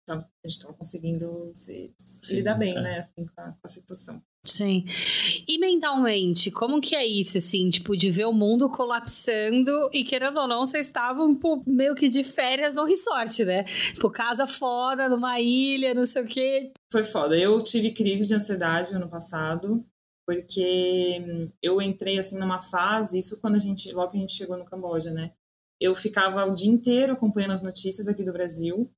a gente estava conseguindo se, se Sim, lidar bem, é. né? Assim, com a, com a situação. Sim. E mentalmente, como que é isso, assim, tipo, de ver o mundo colapsando e querendo ou não, vocês estavam pô, meio que de férias no resort, né? Tipo, casa foda, numa ilha, não sei o quê. Foi foda. Eu tive crise de ansiedade ano passado, porque hum, eu entrei assim numa fase, isso quando a gente, logo que a gente chegou no Camboja, né? Eu ficava o dia inteiro acompanhando as notícias aqui do Brasil.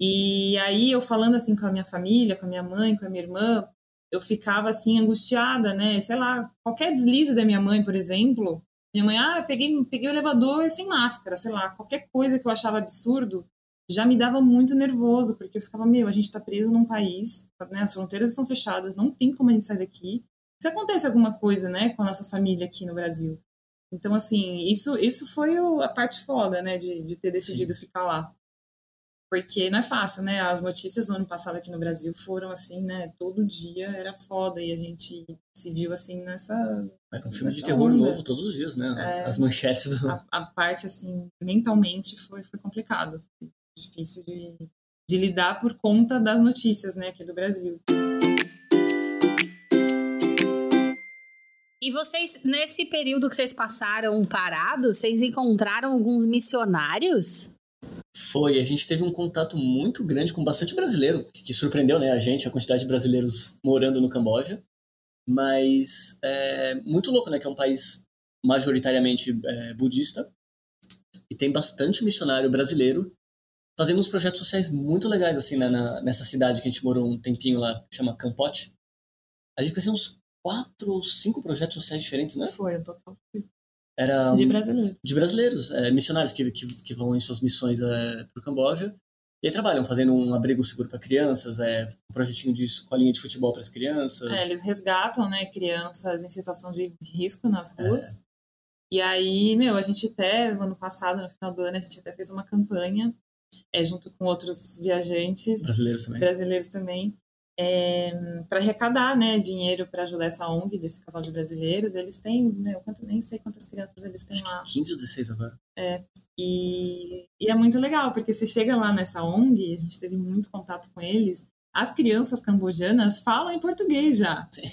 E aí eu falando assim com a minha família, com a minha mãe, com a minha irmã, eu ficava assim angustiada, né? Sei lá, qualquer deslize da minha mãe, por exemplo, minha mãe, ah, peguei, peguei o elevador sem máscara, sei lá, qualquer coisa que eu achava absurdo, já me dava muito nervoso, porque eu ficava, meu, a gente tá preso num país, né? As fronteiras estão fechadas, não tem como a gente sair daqui. Se acontece alguma coisa, né, com a nossa família aqui no Brasil. Então, assim, isso, isso foi o- a parte foda, né, de, de ter decidido ficar lá. Porque não é fácil, né? As notícias no ano passado aqui no Brasil foram assim, né? Todo dia era foda e a gente se viu assim nessa. Era um filme de terror onda. novo todos os dias, né? É. As manchetes do. A, a parte, assim, mentalmente foi, foi complicado. Foi difícil de, de lidar por conta das notícias, né, aqui do Brasil. E vocês, nesse período que vocês passaram parados, vocês encontraram alguns missionários? Foi, a gente teve um contato muito grande com bastante brasileiro, que, surpreendeu né, a gente, a quantidade de brasileiros morando no Camboja. Mas é muito louco, né? Que é um país majoritariamente é, budista e tem bastante missionário brasileiro fazendo uns projetos sociais muito legais, assim, né, na, nessa cidade que a gente morou um tempinho lá, que chama Campote. A gente conheceu uns quatro ou cinco projetos sociais diferentes, né? Foi, eu tô falando Era de um- brasileiro. de brasileiros, é, missionários que, que, que vão em suas missões é, para o Camboja. E aí trabalham fazendo um abrigo seguro para crianças, é, um projetinho de escolinha de futebol para as crianças. É, eles resgatam, né, crianças em situação de risco nas ruas. E aí, meu, a gente até, ano passado, no final do ano, a gente até fez uma campanha, é, junto com outros viajantes Brasileiros também. brasileiros também, para arrecadar, né, dinheiro para ajudar essa ONG desse casal de brasileiros. Eles têm, né, eu quanto- nem sei quantas crianças eles têm Acho lá. que 15 ou 16 agora. E, e é muito legal, porque você chega lá nessa ONG, a gente teve muito contato com eles, as crianças cambojanas falam em português já. Sim.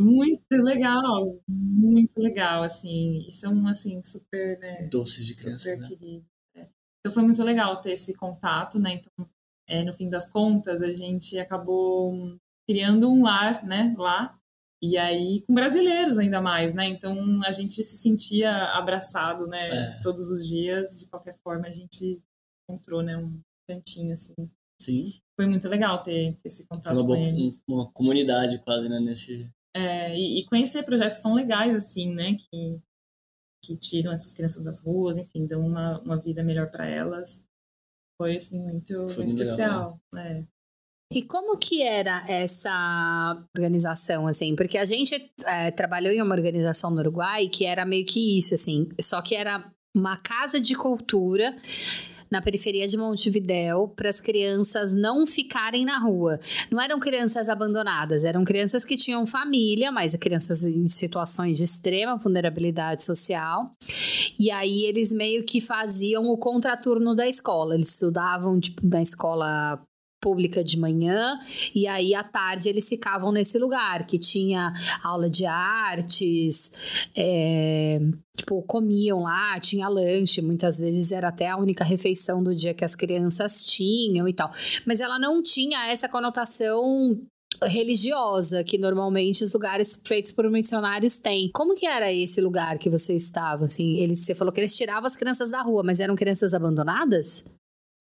Muito legal, muito legal, assim, e são, assim, super, né, Doces de crianças, super né? queridos. né. Então foi muito legal ter esse contato, né, então, é, no fim das contas, a gente acabou criando um lar, né, lá, e aí com brasileiros ainda mais, né, então a gente se sentia abraçado, né, É. todos os dias, de qualquer forma a gente encontrou, né, um cantinho, assim, Sim. Foi muito legal ter, ter esse Foi contato uma, com eles. uma comunidade quase, né? Nesse... É, e, e conhecer projetos tão legais assim, né? Que, que tiram essas crianças das ruas, enfim, dão uma, uma vida melhor para elas. Foi assim muito, Foi legal, especial. É. E como que era essa organização, assim? Porque a gente é, trabalhou em uma organização no Uruguai que era meio que isso, assim. Só que era uma casa de cultura na periferia de Montevidéu para as crianças não ficarem na rua. Não eram crianças abandonadas, eram crianças que tinham família, mas crianças em situações de extrema vulnerabilidade social. E aí eles meio que faziam o contraturno da escola. Eles estudavam tipo na escola pública de manhã e aí à tarde eles ficavam nesse lugar que tinha aula de artes, é, tipo comiam lá, tinha lanche, muitas vezes era até a única refeição do dia que as crianças tinham e tal. Mas ela não tinha essa conotação religiosa que normalmente os lugares feitos por missionários têm. Como que era esse lugar que você estava? Assim, eles, você falou que eles tiravam as crianças da rua, mas eram crianças abandonadas?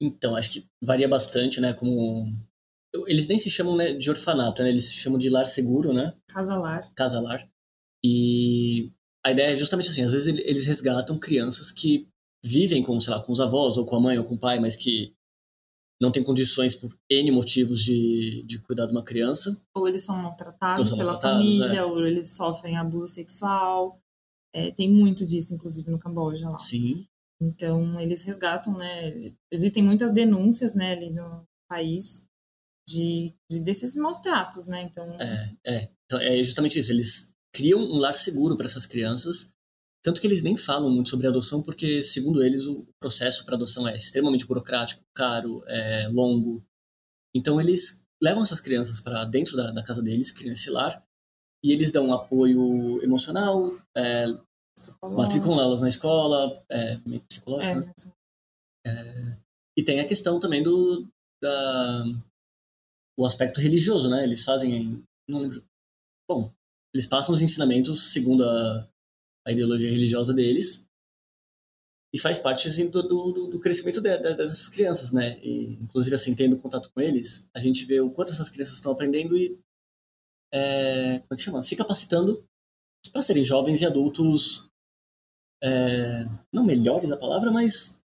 Então, acho que varia bastante, né? Como. Eles nem se chamam né, de orfanato, né? Eles se chamam de lar seguro, né? Casalar. Casalar. E a ideia é justamente assim: às vezes eles resgatam crianças que vivem com, sei lá, com os avós, ou com a mãe, ou com o pai, mas que não têm condições por N motivos de, de cuidar de uma criança. Ou eles são maltratados Ou são pela maltratados, família, é. ou eles sofrem abuso sexual. É, tem muito disso, inclusive, no Camboja lá. Sim. Então, eles resgatam, né? Existem muitas denúncias, né, ali no país de, de desses maus tratos, né? Então, É, é. Então, é justamente isso. Eles criam um lar seguro para essas crianças. Tanto que eles nem falam muito sobre adoção, porque, segundo eles, o processo para adoção é extremamente burocrático, caro, é longo. Então, eles levam essas crianças para dentro da, da casa deles, criam esse lar, e eles dão apoio emocional, é. Matriculam elas na escola, é, meio psicológico, É, né? E tem a questão também do da, o aspecto religioso, né? Eles fazem, não lembro. Bom, eles passam os ensinamentos segundo a, a ideologia religiosa deles e faz parte assim, do, do, do crescimento de, de, dessas crianças, né? E, inclusive assim tendo contato com eles, a gente vê o quanto essas crianças estão aprendendo e é, como é que chama? Se capacitando para serem jovens e adultos é, não melhores a palavra, mas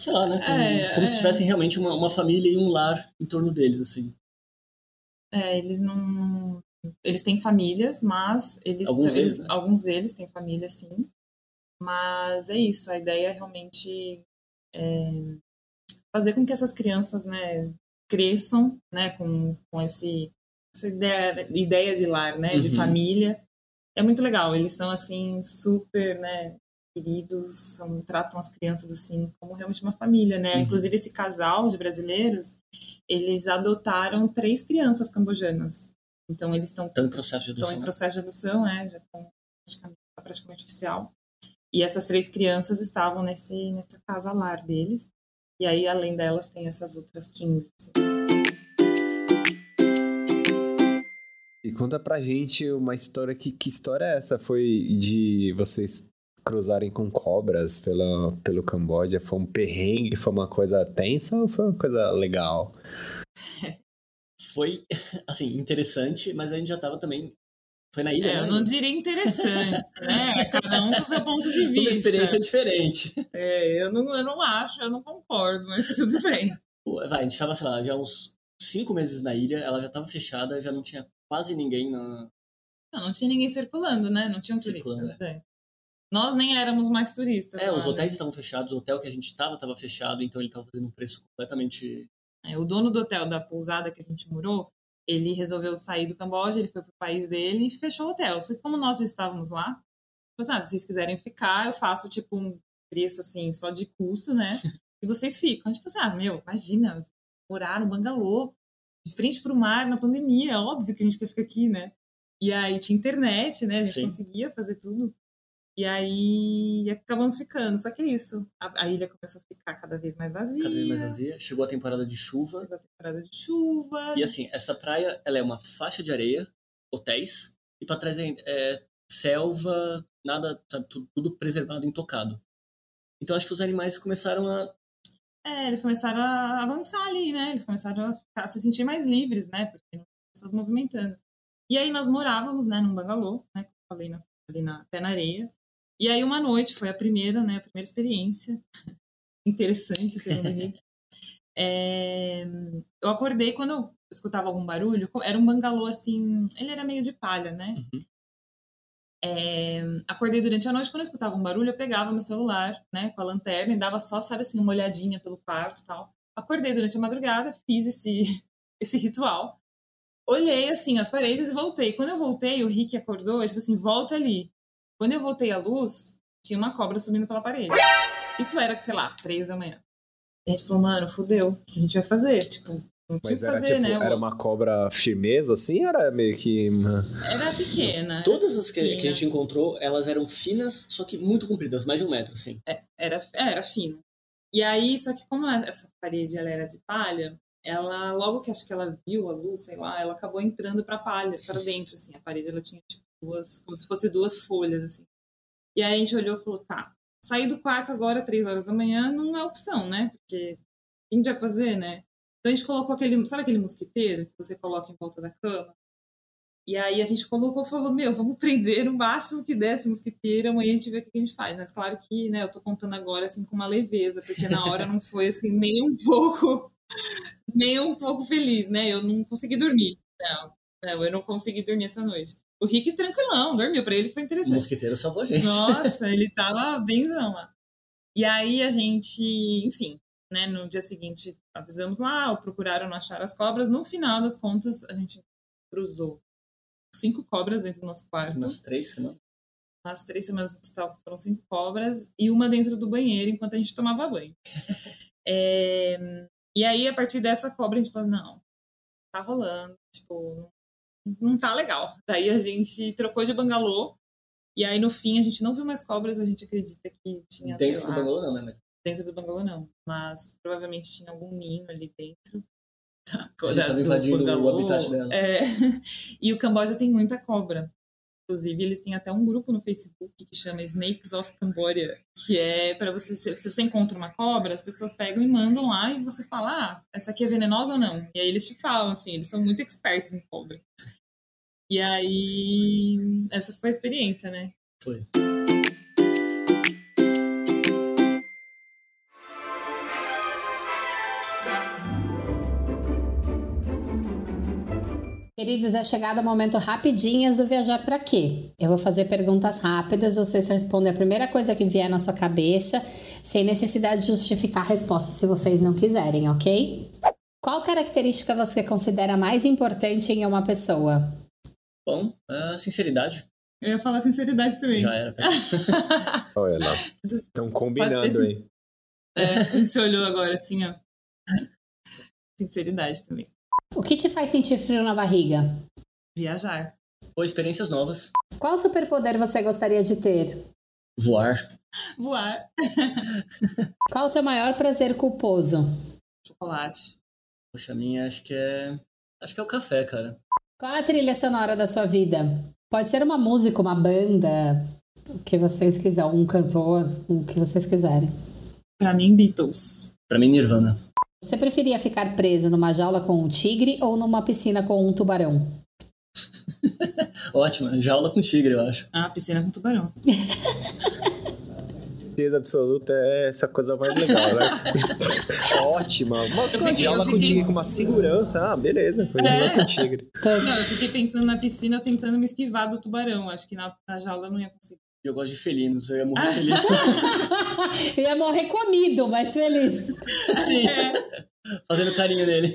sei lá, né? Como, É, como é. se tivessem realmente uma, uma família e um lar em torno deles, assim. É, eles não. Eles têm famílias, mas eles. Alguns eles- deles, né? alguns deles têm família, sim. Mas é isso, a ideia é realmente é, fazer com que essas crianças né, cresçam né, com, com esse, essa ideia, ideia de lar, né, de Uhum. família. É muito legal, eles são assim, super né, queridos, são, tratam as crianças assim como realmente uma família, né? Uhum. Inclusive esse casal de brasileiros, eles adotaram três crianças cambojanas. Então eles estão Estão em processo de estão adoção. em processo de adoção, é, já estão praticamente, tá praticamente oficial. E essas três crianças estavam nesse nessa casa lar deles. E aí além delas tem essas outras 15. E conta pra gente uma história que que história é essa? Foi de vocês cruzarem com cobras pela, pelo Camboja? Foi um perrengue? Foi uma coisa tensa ou foi uma coisa legal? Foi, assim, interessante, mas a gente já tava também. Foi na ilha, É, né? eu não diria interessante, né? Cada um com seu ponto de Foi uma vista. experiência diferente. É, eu não, eu não acho, eu não concordo, mas tudo bem. Vai, a gente tava, sei lá, já uns cinco meses na ilha, ela já tava fechada, já não tinha quase ninguém na. Não, não tinha ninguém circulando, né? Não tinham Circulando, turistas. É. Nós nem éramos mais turistas. É, lá, os né? hotéis estavam fechados, o hotel que a gente tava tava fechado, então ele tava fazendo um preço completamente. É, o dono do hotel da pousada que a gente morou, ele resolveu sair do Camboja, ele foi pro país dele e fechou o hotel. Só que como nós já estávamos lá, falou assim, ah, se vocês quiserem ficar, eu faço tipo um preço assim, só de custo, né? E vocês ficam. A gente falou assim, ah, meu, imagina, morar no bangalô, de frente pro mar, na pandemia, é óbvio que a gente quer ficar aqui, né? E aí tinha internet, né? A gente Sim. conseguia fazer tudo. E aí acabamos ficando. Só que é isso. A, a ilha começou a ficar cada vez mais vazia. cada vez mais vazia. Chegou a temporada de chuva. Chegou a temporada de chuva. E assim, essa praia, ela é uma faixa de areia, hotéis, e pra trás é, é selva, nada, sabe, tudo, tudo preservado, intocado. Então acho que os animais começaram a É, eles começaram a avançar ali, né? Eles começaram a, ficar, a se sentir mais livres, né? Porque não tinha pessoas movimentando. E aí nós morávamos, né, num bangalô, né? Como eu falei, na, ali na, até na areia. E aí uma noite, foi a primeira, né? A primeira experiência interessante, segundo o Henrique. É, eu acordei quando eu escutava algum barulho, era um bangalô assim, ele era meio de palha, né? Uhum. É, acordei durante a noite, quando eu escutava um barulho, eu pegava meu celular, né, com a lanterna e dava só, sabe assim, uma olhadinha pelo quarto e tal. Acordei durante a madrugada, fiz esse, esse ritual. Olhei, assim, as paredes e voltei. Quando eu voltei, o Rick acordou e tipo assim, volta ali. Quando eu voltei à luz, tinha uma cobra subindo pela parede. Isso era, sei lá, três da manhã. E a gente falou, mano, fudeu, o que a gente vai fazer? Tipo, não Mas era, fazer, tipo, né? era uma cobra firmeza, assim, era meio que... Era pequena. Todas as que, que, a gente encontrou, elas eram finas, só que muito compridas, mais de um metro, assim. É, era, era fina. E aí, só que como essa parede ela era de palha, ela, logo que acho que ela viu a luz, sei lá, ela acabou entrando pra palha, para dentro, assim. A parede, ela tinha, tipo, duas, como se fosse duas folhas, assim. E aí a gente olhou e falou, tá, sair do quarto agora, três horas da manhã, não é opção, né? Porque o que a gente vai fazer, né? Então a gente colocou aquele, sabe aquele mosquiteiro que você coloca em volta da cama? E aí a gente colocou, falou, meu, vamos prender o máximo que der esse mosquiteiro, amanhã a gente vê o que a gente faz. Mas claro que, né, eu tô contando agora, assim, com uma leveza, porque na hora não foi, assim, nem um pouco, nem um pouco feliz, né? Eu não consegui dormir. Não, não, eu não consegui dormir essa noite. O Rick tranquilão, dormiu, pra ele foi interessante. O mosquiteiro salvou a gente. Nossa, ele tava benzão lá. E aí a gente, enfim, né, no dia seguinte avisamos lá, procuraram não achar as cobras. No final das contas, a gente cruzou cinco cobras dentro do nosso quarto. Nas três semanas? Nas três semanas total foram cinco cobras e uma dentro do banheiro enquanto a gente tomava banho. é, e aí, a partir dessa cobra, a gente falou, não, tá rolando, tipo, não tá legal. Daí a gente trocou de bangalô e aí no fim a gente não viu mais cobras, a gente acredita que tinha, Dentro do bangalô não, né? Mas... Dentro do bangalô não, mas provavelmente tinha algum ninho ali dentro. A gente estava invadindo o habitat dela. É. E o Camboja tem muita cobra. Inclusive, eles têm até um grupo no Facebook que chama Snakes of Cambodia, que é para você, se você encontra uma cobra, as pessoas pegam e mandam lá e você fala, ah, essa aqui é venenosa ou não? E aí eles te falam, assim, eles são muito expertos em cobra. E aí, essa foi a experiência, né? Foi. Queridos, é chegado o momento rapidinhas do Viajar para quê? Eu vou fazer perguntas rápidas, vocês respondem a primeira coisa que vier na sua cabeça, sem necessidade de justificar a resposta se vocês não quiserem, ok? Qual característica você considera mais importante em uma pessoa? Bom, a sinceridade. Eu ia falar sinceridade também. Já era. Olha lá. Estão combinando aí. É, se olhou agora assim, ó. Sinceridade também. O que te faz sentir frio na barriga? Viajar. Ou experiências novas. Qual superpoder você gostaria de ter? Voar. Voar. Qual o seu maior prazer culposo? Chocolate. Poxa, a minha acho que é. Acho que é o café, cara. Qual a trilha sonora da sua vida? Pode ser uma música, uma banda, o que vocês quiserem, um cantor, o que vocês quiserem. Pra mim, Beatles. Pra mim, Nirvana. Você preferia ficar preso numa jaula com um tigre ou numa piscina com um tubarão? Ótimo, jaula com tigre, eu acho. Ah, piscina com tubarão. Certeza absoluta é essa coisa mais legal, né? Ótima. Uma, uma jaula com tigre com uma segurança. Ah, beleza. Jaula é. com tigre. Não, eu fiquei pensando na piscina tentando me esquivar do tubarão. Acho que na, na jaula eu não ia conseguir. Eu gosto de felinos, eu ia morrer feliz. eu ia morrer comido, mas feliz. Sim. É. Fazendo carinho nele.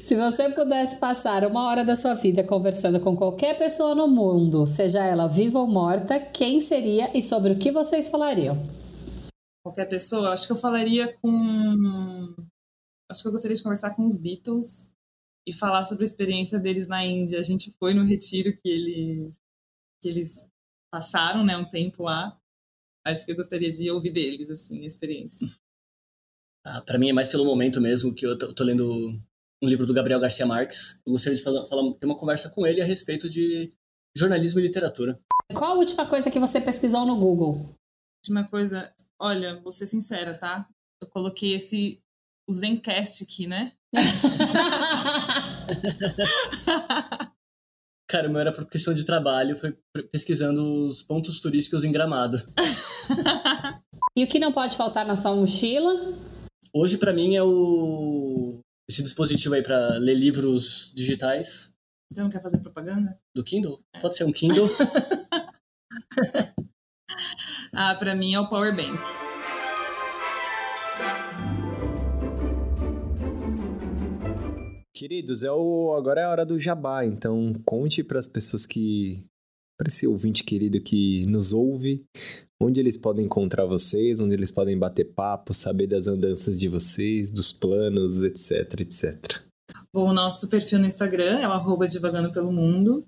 Se você pudesse passar uma hora da sua vida conversando com qualquer pessoa no mundo, seja ela viva ou morta, quem seria e sobre o que vocês falariam? Qualquer pessoa? Acho que eu falaria com. Acho que eu gostaria de conversar com os Beatles e falar sobre a experiência deles na Índia. A gente foi no retiro que eles, que eles passaram, né, um tempo lá. Acho que eu gostaria de ouvir deles, assim, a experiência. Ah, para mim é mais pelo momento mesmo que eu tô, tô, lendo um livro do Gabriel Garcia Marques. Eu gostaria de falar, falar, ter uma conversa com ele a respeito de jornalismo e literatura. Qual a última coisa que você pesquisou no Google? Última coisa, olha, vou ser sincera, tá? eu coloquei esse o Zencast aqui, né? Cara, o meu era por questão de trabalho, foi pesquisando os pontos turísticos em Gramado. e o que não pode faltar na sua mochila? Hoje, para mim, é o esse dispositivo aí para ler livros digitais. Você não quer fazer propaganda? Do Kindle? É. Pode ser um Kindle. ah, para mim é o Power Bank. Queridos, é o, agora é a hora do jabá, então conte para as pessoas que. para esse ouvinte querido que nos ouve, onde eles podem encontrar vocês, onde eles podem bater papo, saber das andanças de vocês, dos planos, etc, etc. Bom, o nosso perfil no Instagram é o Divagando Pelo Mundo.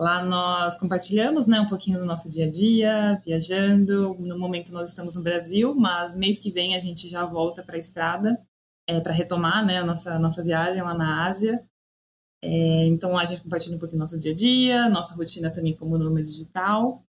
Lá nós compartilhamos né, um pouquinho do nosso dia a dia, viajando. No momento nós estamos no Brasil, mas mês que vem a gente já volta para a estrada é, para retomar né, a nossa, nossa viagem lá na Ásia. É, então a gente compartilha um pouquinho nosso dia a dia, nossa rotina também como nome digital.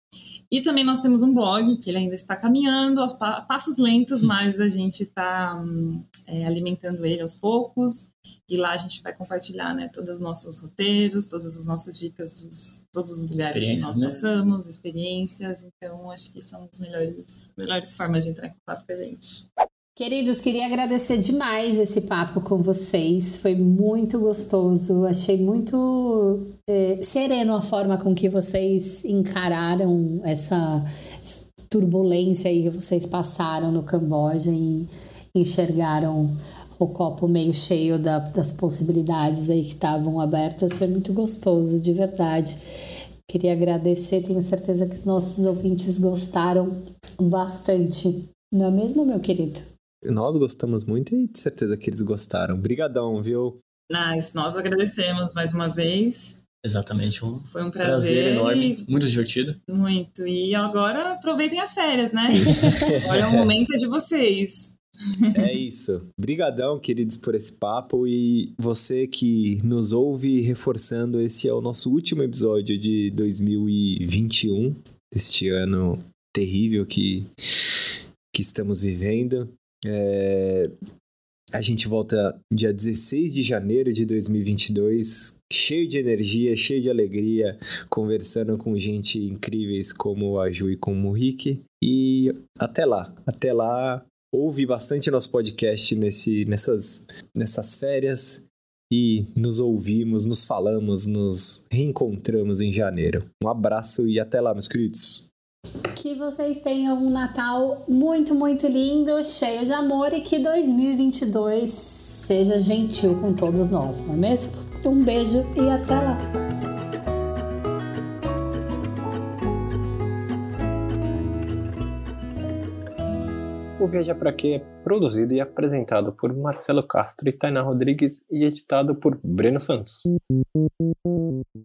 E também nós temos um blog que ele ainda está caminhando aos pa passos lentos, mas a gente está hum, é, alimentando ele aos poucos. E lá a gente vai compartilhar né, todos os nossos roteiros, todas as nossas dicas dos todos os lugares que nós né? passamos, experiências. Então acho que são as melhores, melhores formas de entrar em contato com a gente. Queridos, queria agradecer demais esse papo com vocês. Foi muito gostoso. Achei muito é, sereno a forma com que vocês encararam essa turbulência aí que vocês passaram no Camboja e enxergaram o copo meio cheio da, das possibilidades aí que estavam abertas. Foi muito gostoso, de verdade. Queria agradecer, tenho certeza que os nossos ouvintes gostaram bastante. Não é mesmo, meu querido? Nós gostamos muito e de certeza que eles gostaram. Brigadão, viu? Nice. Nós agradecemos mais uma vez. Exatamente. Um Foi um prazer, prazer enorme, muito divertido. Muito. E agora aproveitem as férias, né? agora é o momento de vocês. É isso. Brigadão, queridos, por esse papo e você que nos ouve reforçando, esse é o nosso último episódio de 2021, este ano terrível que que estamos vivendo. É... A gente volta dia 16 de janeiro de 2022, cheio de energia, cheio de alegria, conversando com gente incríveis como a Ju e como o Rick. E até lá, até lá, ouve bastante nosso podcast nesse, nessas, nessas férias e nos ouvimos, nos falamos, nos reencontramos em janeiro. Um abraço e até lá, meus queridos. Que vocês tenham um Natal muito, muito lindo, cheio de amor e que 2022 seja gentil com todos nós, não é mesmo? Um beijo e até lá! O Viajar Pra Quê é produzido e apresentado por Marcelo Castro e Tainá Rodrigues e editado por Breno Santos.